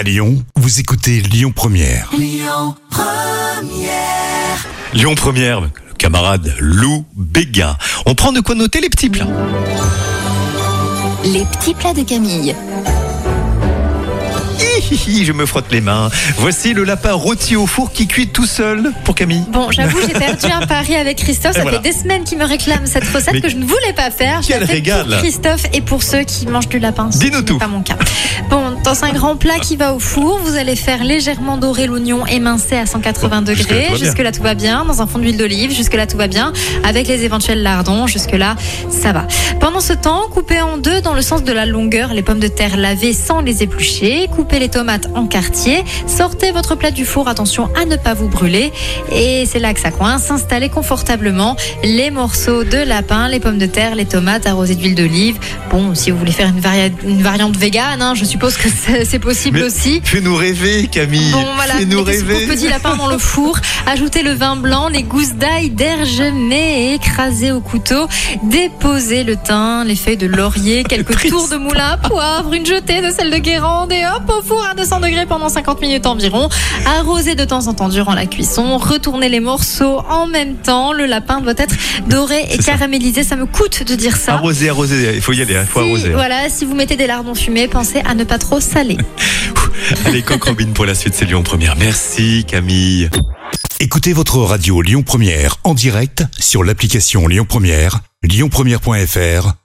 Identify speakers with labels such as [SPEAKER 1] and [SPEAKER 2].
[SPEAKER 1] À Lyon, vous écoutez Lyon Première.
[SPEAKER 2] Lyon Première, le camarade Lou Béguin. On prend de quoi noter les petits plats.
[SPEAKER 3] Les petits plats de Camille.
[SPEAKER 2] Je me frotte les mains. Voici le lapin rôti au four qui cuit tout seul pour Camille.
[SPEAKER 4] Bon, j'avoue, j'ai perdu un pari avec Christophe. Ça
[SPEAKER 2] voilà.
[SPEAKER 4] fait des semaines qu'il me réclame cette recette
[SPEAKER 2] Mais
[SPEAKER 4] que je ne voulais pas faire. Je
[SPEAKER 2] quel régal.
[SPEAKER 4] pour Christophe et pour ceux qui mangent du lapin.
[SPEAKER 2] Dis-nous tout.
[SPEAKER 4] pas mon cas. Bon, dans un grand plat qui va au four, vous allez faire légèrement dorer l'oignon émincé à 180
[SPEAKER 2] Bon, jusque-là,
[SPEAKER 4] degrés. Jusque-là, tout va bien. Dans un fond d'huile d'olive. Jusque-là, tout va bien. Avec les éventuels lardons. Jusque-là, ça va. Pendant ce temps, coupez en deux dans le sens de la longueur les pommes de terre lavées sans les éplucher. Coupez les tomates en quartier. Sortez votre plat du four. Attention à ne pas vous brûler. Et c'est là que ça coince. Installez confortablement les morceaux de lapin, les pommes de terre, les tomates arrosées d'huile d'olive. Bon, si vous voulez faire une, varia- une variante végane, hein, je suppose que c'est possible
[SPEAKER 2] Mais
[SPEAKER 4] aussi.
[SPEAKER 2] Fais-nous rêver, Camille.
[SPEAKER 4] Bon, voilà,
[SPEAKER 2] Fais-nous
[SPEAKER 4] ce
[SPEAKER 2] rêver.
[SPEAKER 4] petit lapin dans le four. Ajoutez le vin blanc, les gousses d'ail, d'herbe et écrasées au couteau. Déposez le thym, les feuilles de laurier, quelques tours de moulin à poivre, une jetée de sel de Guérande et hop au four à 200 degrés pendant 50 minutes environ. Arrosez de temps en temps durant la cuisson. Retournez les morceaux en même temps. Le lapin doit être doré et
[SPEAKER 2] ça.
[SPEAKER 4] caramélisé. Ça me coûte de dire ça.
[SPEAKER 2] Arroser, arroser. Il faut y aller, il faut
[SPEAKER 4] Si-
[SPEAKER 2] arroser.
[SPEAKER 4] voilà, si vous mettez des lardons fumés, pensez à ne pas trop saler.
[SPEAKER 2] Allez, coq Robin pour la suite, c'est Lyon Première. Merci, Camille.
[SPEAKER 1] Écoutez votre radio Lyon Première en direct sur l'application Lyon Première, lyonpremière.fr